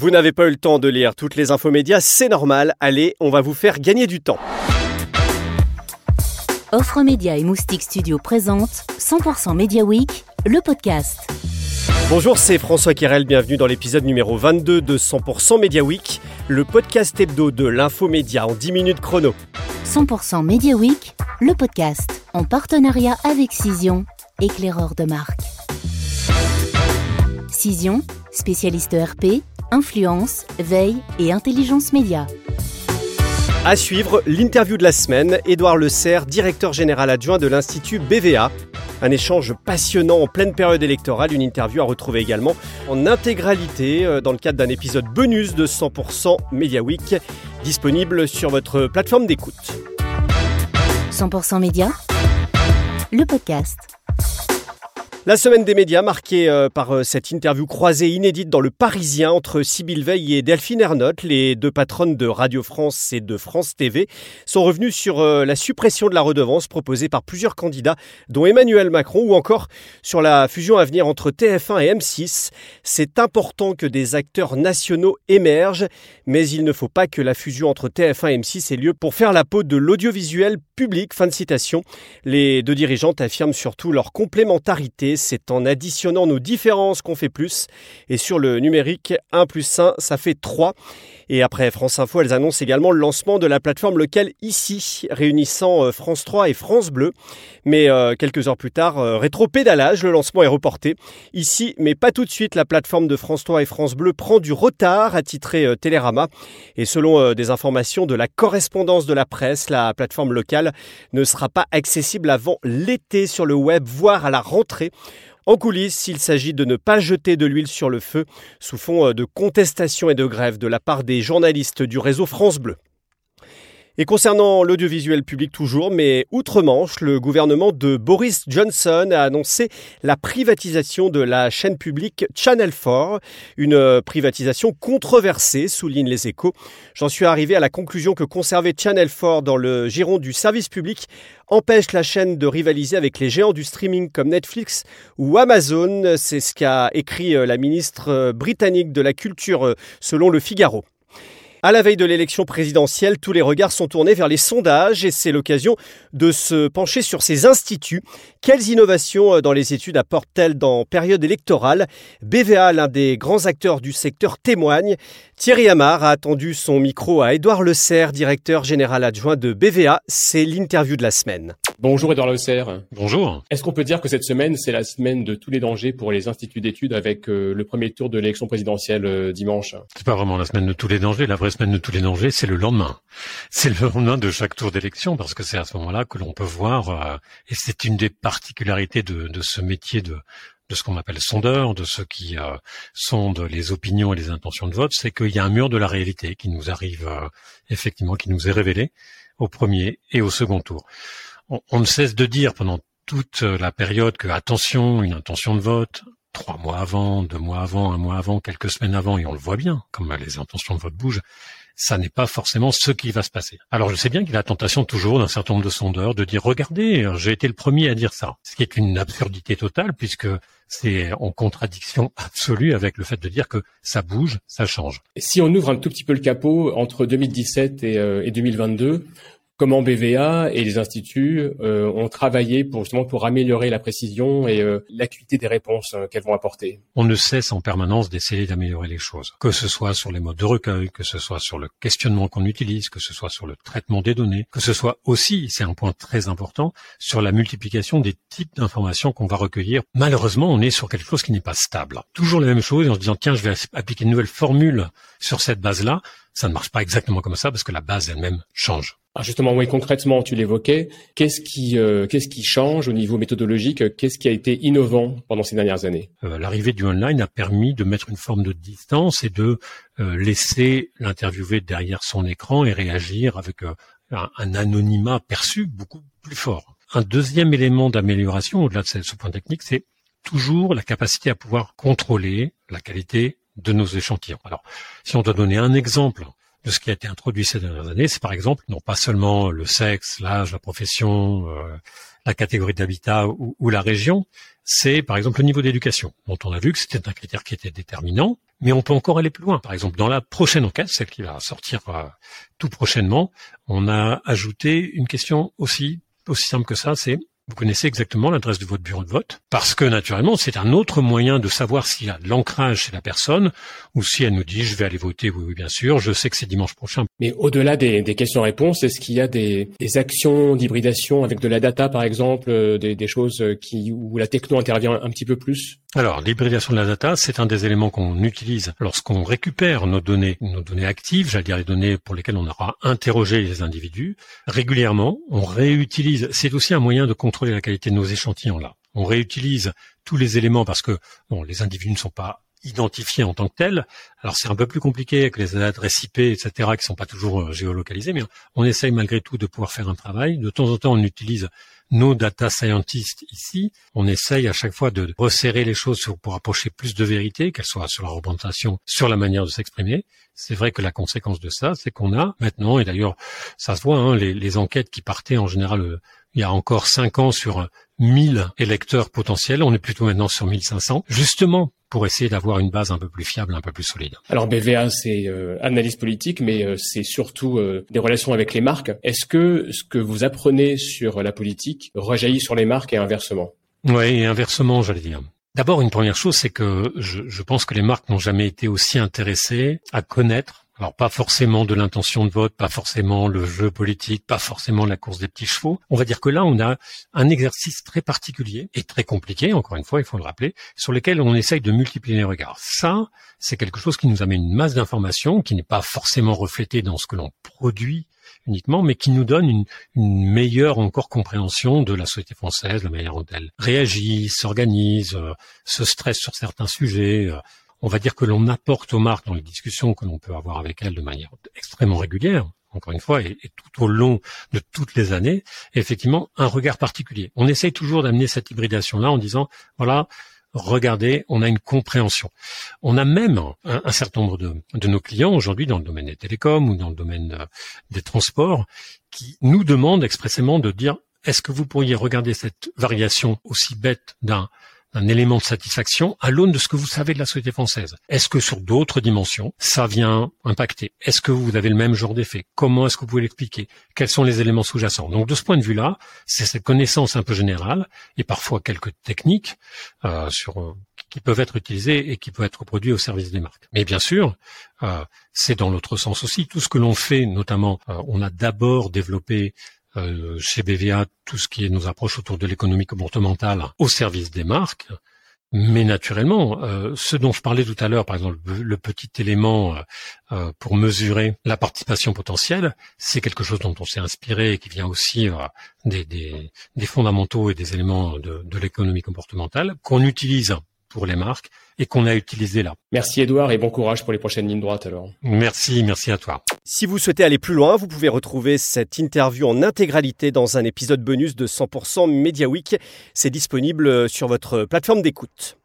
Vous n'avez pas eu le temps de lire toutes les infos médias, c'est normal. Allez, on va vous faire gagner du temps. Offre Média et Moustique Studio présente 100% Media Week, le podcast. Bonjour, c'est François Kirel, bienvenue dans l'épisode numéro 22 de 100% Media Week, le podcast hebdo de l'infomédia en 10 minutes chrono. 100% Media Week, le podcast, en partenariat avec Cision, éclaireur de marque. Cision, spécialiste RP, influence, veille et intelligence média. À suivre, l'interview de la semaine, Édouard Le Serre, directeur général adjoint de l'Institut BVA. Un échange passionnant en pleine période électorale, une interview à retrouver également en intégralité euh, dans le cadre d'un épisode bonus de 100% Media Week, disponible sur votre plateforme d'écoute. 100% Média, le podcast. La semaine des médias marquée euh, par euh, cette interview croisée inédite dans le Parisien entre Sybille Veil et Delphine Ernotte, les deux patronnes de Radio France et de France TV, sont revenues sur euh, la suppression de la redevance proposée par plusieurs candidats, dont Emmanuel Macron, ou encore sur la fusion à venir entre TF1 et M6. C'est important que des acteurs nationaux émergent, mais il ne faut pas que la fusion entre TF1 et M6 ait lieu pour faire la peau de l'audiovisuel public. Fin de citation. Les deux dirigeantes affirment surtout leur complémentarité c'est en additionnant nos différences qu'on fait plus. Et sur le numérique, 1 plus 1, ça fait 3. Et après France Info, elles annoncent également le lancement de la plateforme locale ici, réunissant euh, France 3 et France Bleu. Mais euh, quelques heures plus tard, euh, rétro-pédalage, le lancement est reporté. Ici, mais pas tout de suite, la plateforme de France 3 et France Bleu prend du retard, à titrer Télérama. Et selon des informations de la correspondance de la presse, la plateforme locale ne sera pas accessible avant l'été sur le web, voire à la rentrée. En coulisses, il s'agit de ne pas jeter de l'huile sur le feu sous fond euh, de contestation et de grève de la part des journalistes du réseau France Bleu. Et concernant l'audiovisuel public toujours, mais outre-Manche, le gouvernement de Boris Johnson a annoncé la privatisation de la chaîne publique Channel 4, une privatisation controversée, soulignent les échos. J'en suis arrivé à la conclusion que conserver Channel 4 dans le giron du service public empêche la chaîne de rivaliser avec les géants du streaming comme Netflix ou Amazon. C'est ce qu'a écrit la ministre britannique de la Culture selon le Figaro. À la veille de l'élection présidentielle, tous les regards sont tournés vers les sondages et c'est l'occasion de se pencher sur ces instituts. Quelles innovations euh, dans les études apportent-elles dans période électorale? BVA, l'un des grands acteurs du secteur, témoigne. Thierry Amar a attendu son micro à Édouard Le Serre, directeur général adjoint de BVA. C'est l'interview de la semaine. Bonjour Edouard Serre. Bonjour. Est-ce qu'on peut dire que cette semaine, c'est la semaine de tous les dangers pour les instituts d'études avec euh, le premier tour de l'élection présidentielle euh, dimanche? C'est pas vraiment la semaine de tous les dangers. La vraie semaine de tous les dangers, c'est le lendemain. C'est le lendemain de chaque tour d'élection parce que c'est à ce moment-là que l'on peut voir, euh, et c'est une des particularités de, de ce métier de, de ce qu'on appelle sondeur, de ceux qui sondent les opinions et les intentions de vote, c'est qu'il y a un mur de la réalité qui nous arrive effectivement, qui nous est révélé au premier et au second tour. On, ne cesse de dire pendant toute la période que attention, une intention de vote, trois mois avant, deux mois avant, un mois avant, quelques semaines avant, et on le voit bien, comme les intentions de vote bougent, ça n'est pas forcément ce qui va se passer. Alors je sais bien qu'il a la tentation toujours d'un certain nombre de sondeurs de dire regardez, j'ai été le premier à dire ça, ce qui est une absurdité totale puisque c'est en contradiction absolue avec le fait de dire que ça bouge, ça change. si on ouvre un tout petit peu le capot entre 2017 et, euh, et 2022, comment BVA et les instituts euh, ont travaillé pour justement pour améliorer la précision et euh, l'acuité des réponses euh, qu'elles vont apporter. On ne cesse en permanence d'essayer d'améliorer les choses, que ce soit sur les modes de recueil, que ce soit sur le questionnement qu'on utilise, que ce soit sur le traitement des données, que ce soit aussi, c'est un point très important, sur la multiplication des types d'informations qu'on va recueillir. Malheureusement, on est sur quelque chose qui n'est pas stable. Toujours la même chose en se disant tiens, je vais appliquer une nouvelle formule sur cette base-là. Ça ne marche pas exactement comme ça parce que la base elle-même change. Alors justement, oui, concrètement, tu l'évoquais. Qu'est-ce qui, euh, qu'est-ce qui change au niveau méthodologique? Qu'est-ce qui a été innovant pendant ces dernières années? Euh, L'arrivée du online a permis de mettre une forme de distance et de euh, laisser l'interviewé derrière son écran et réagir avec un, un, anonymat perçu beaucoup plus fort. Un deuxième élément d'amélioration, au-delà de ce point technique, c'est toujours la capacité à pouvoir contrôler la qualité de nos échantillons. Alors, si on doit donner un exemple de ce qui a été introduit ces dernières années, c'est par exemple non pas seulement le sexe, l'âge, la profession, euh, la catégorie d'habitat ou, ou, la région, c'est par exemple le niveau d'éducation, dont on a vu que c'était un critère qui était déterminant, mais on peut encore aller plus loin. Par exemple, dans la prochaine enquête, celle qui va sortir euh, tout prochainement, on a ajouté une question aussi aussi simple que ça, c'est vous connaissez exactement l'adresse de votre bureau de vote, parce que naturellement, c'est un autre moyen de savoir s'il y a l'ancrage chez la personne, ou si elle nous dit je vais aller voter, oui, oui bien sûr, je sais que c'est dimanche prochain. Mais au-delà des, des questions-réponses, est-ce qu'il y a des, actions d'hybridation avec de la data, par exemple, euh, des, des, choses qui où la techno intervient un petit peu plus? Alors, l'hybridation de la data, c'est un des éléments qu'on utilise lorsqu'on récupère nos données, nos données actives, j'allais dire les données pour lesquelles on aura interrogé les individus. Régulièrement, on réutilise, c'est aussi un moyen de contrôler la qualité de nos échantillons là. On réutilise tous les éléments parce que bon, les individus ne sont pas identifiés en tant que tels. Alors c'est un peu plus compliqué avec les adresses IP, etc., qui sont pas toujours euh, géolocalisées, mais on essaye malgré tout de pouvoir faire un travail. De temps en temps, on utilise nos data scientists ici, on essaye à chaque fois de resserrer les choses pour approcher plus de vérité, qu'elle soit sur la représentation, sur la manière de s'exprimer. C'est vrai que la conséquence de ça, c'est qu'on a maintenant, et d'ailleurs ça se voit, hein, les, les, enquêtes qui partaient en général euh, il y a encore cinq ans sur 1000 électeurs potentiels, on est plutôt maintenant sur 1500, justement pour essayer d'avoir une base un peu plus fiable, un peu plus solide. Alors BVA, c'est euh, analyse politique, mais euh, c'est surtout euh, des relations avec les marques. Est-ce que ce que vous apprenez sur la politique rejaillit sur les marques et inversement? Oui, et inversement, j'allais dire. D'abord, une première chose, c'est que je, pense que les marques n'ont jamais été aussi intéressées à connaître alors pas forcément de l'intention de vote, pas forcément le jeu politique, pas forcément la course des petits chevaux. On va dire que là, on a un exercice très particulier et très compliqué, encore une fois, il faut le rappeler, sur lequel on essaye de multiplier les regards. Ça, c'est quelque chose qui nous amène une masse d'informations qui n'est pas forcément reflétée dans ce que l'on produit uniquement, mais qui nous donne une, meilleure encore compréhension de la société française, la manière dont elle réagit, s'organise, euh, se stresse sur certains sujets, euh, on va dire que l'on apporte aux marques dans les discussions que l'on peut avoir avec elles de manière extrêmement régulière, encore une fois, et, tout au long de toutes les années, effectivement, un regard particulier. On essaye toujours d'amener cette hybridation-là en disant, voilà, regardez, on a une compréhension. On a même un, certain nombre de, nos clients aujourd'hui dans le domaine des télécoms ou dans le domaine euh, des transports qui nous demandent expressément de dire, est-ce que vous pourriez regarder cette variation aussi bête d'un un élément de satisfaction à l'aune de ce que vous savez de la société française. Est-ce que sur d'autres dimensions, ça vient impacter? Est-ce que vous avez le même genre d'effet? Comment est-ce que vous pouvez l'expliquer? Quels sont les éléments sous-jacents? Donc de ce point de vue-là, c'est cette connaissance un peu générale et parfois quelques techniques euh, sur qui peuvent être utilisées et qui peuvent être produits au service des marques. Mais bien sûr, euh, c'est dans l'autre sens aussi. Tout ce que l'on fait, notamment, euh, on a d'abord développé euh, chez BVA tout ce qui est nos approches autour de l'économie comportementale au service des marques. Mais naturellement, euh, ce dont je parlais tout à l'heure, par exemple, le petit élément euh, pour mesurer la participation potentielle, c'est quelque chose dont on s'est inspiré et qui vient aussi des, fondamentaux et des éléments de l'économie comportementale qu'on utilise pour les marques et qu'on a utilisé là. Merci Edouard et bon courage pour les prochaines lignes droites alors. Merci, merci à toi. Si vous souhaitez aller plus loin, vous pouvez retrouver cette interview en intégralité dans un épisode bonus de 100% Media Week. C'est disponible sur votre plateforme d'écoute.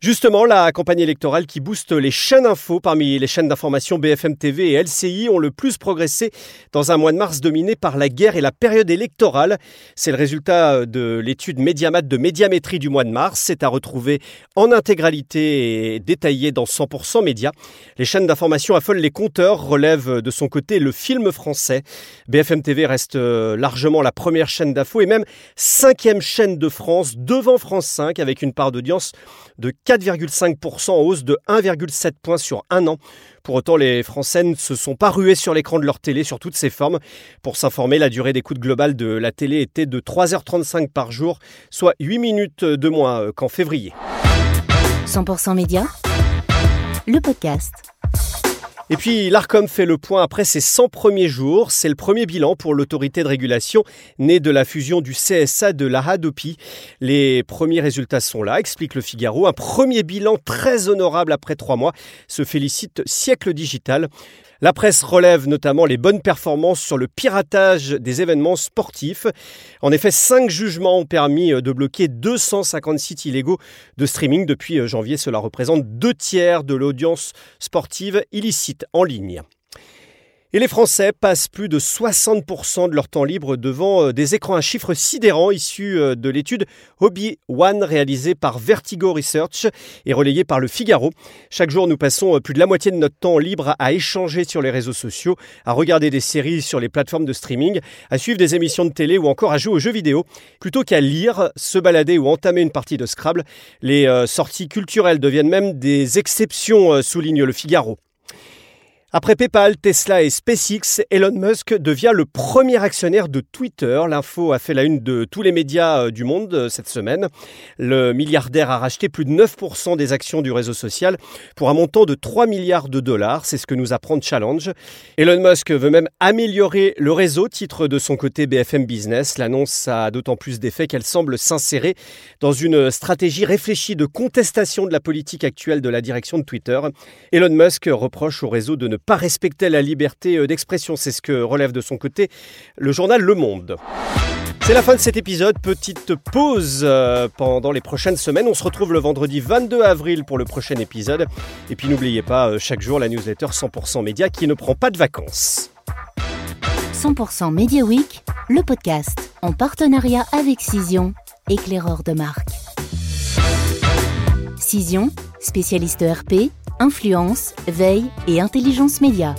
Justement, la campagne électorale qui booste les chaînes info parmi les chaînes d'information BFM TV et LCI ont le plus progressé dans un mois de mars dominé par la guerre et la période électorale. C'est le résultat de l'étude Médiamat de médiamétrie du mois de mars. C'est à retrouver en intégralité et détaillé dans 100% Média. Les chaînes d'information affolent les compteurs, relèvent de son côté le film français. BFM TV reste largement la première chaîne d'info et même cinquième chaîne de France devant France 5 avec une part d'audience de 4,5% en hausse de 1,7 points sur un an. Pour autant, les Français ne se sont pas rués sur l'écran de leur télé sur toutes ses formes. Pour s'informer, la durée d'écoute globale de la télé était de 3h35 par jour, soit 8 minutes de moins qu'en février. 100% Média, le podcast. Et puis l'ARCOM fait le point après ses 100 premiers jours. C'est le premier bilan pour l'autorité de régulation née de la fusion du CSA de la Hadopi. Les premiers résultats sont là, explique le Figaro. Un premier bilan très honorable après trois mois, se félicite Siècle Digital. La presse relève notamment les bonnes performances sur le piratage des événements sportifs. En effet, cinq jugements ont permis de bloquer 250 sites illégaux de streaming depuis janvier. Cela représente deux tiers de l'audience sportive illicite en ligne. Et les Français passent plus de 60% de leur temps libre devant euh, des écrans. Un chiffre sidérant issu euh, de l'étude Hobby One réalisée par Vertigo Research et relayée par le Figaro. Chaque jour, nous passons euh, plus de la moitié de notre temps libre à échanger sur les réseaux sociaux, à regarder des séries sur les plateformes de streaming, à suivre des émissions de télé ou encore à jouer aux jeux vidéo. Plutôt qu'à lire, se balader ou entamer une partie de Scrabble, les sorties culturelles deviennent même des exceptions, souligne le Figaro. Après PayPal, Tesla et SpaceX, Elon Musk devient le premier actionnaire de Twitter. L'info a fait la une de tous les médias euh, du monde euh, cette semaine. Le milliardaire a racheté plus de 9% des actions du réseau social pour un montant de 3 milliards de dollars. C'est ce que nous apprend Challenge. Elon Musk veut même améliorer le réseau, titre de son côté BFM Business. L'annonce a d'autant plus d'effet qu'elle semble s'insérer dans une stratégie réfléchie de contestation de la politique actuelle de la direction de Twitter. Elon Musk reproche au réseau de ne pas respecter la liberté euh, d'expression. C'est ce que relève de son côté le journal Le Monde. C'est la fin de cet épisode. Petite pause euh, pendant les prochaines semaines. On se retrouve le vendredi 22 avril pour le prochain épisode. Et puis n'oubliez pas, euh, chaque jour, la newsletter 100% Média qui ne prend pas de vacances. 100% Média Week, le podcast en partenariat avec Cision, éclaireur de marque. Cision, spécialiste ERP, influence, veille et intelligence média.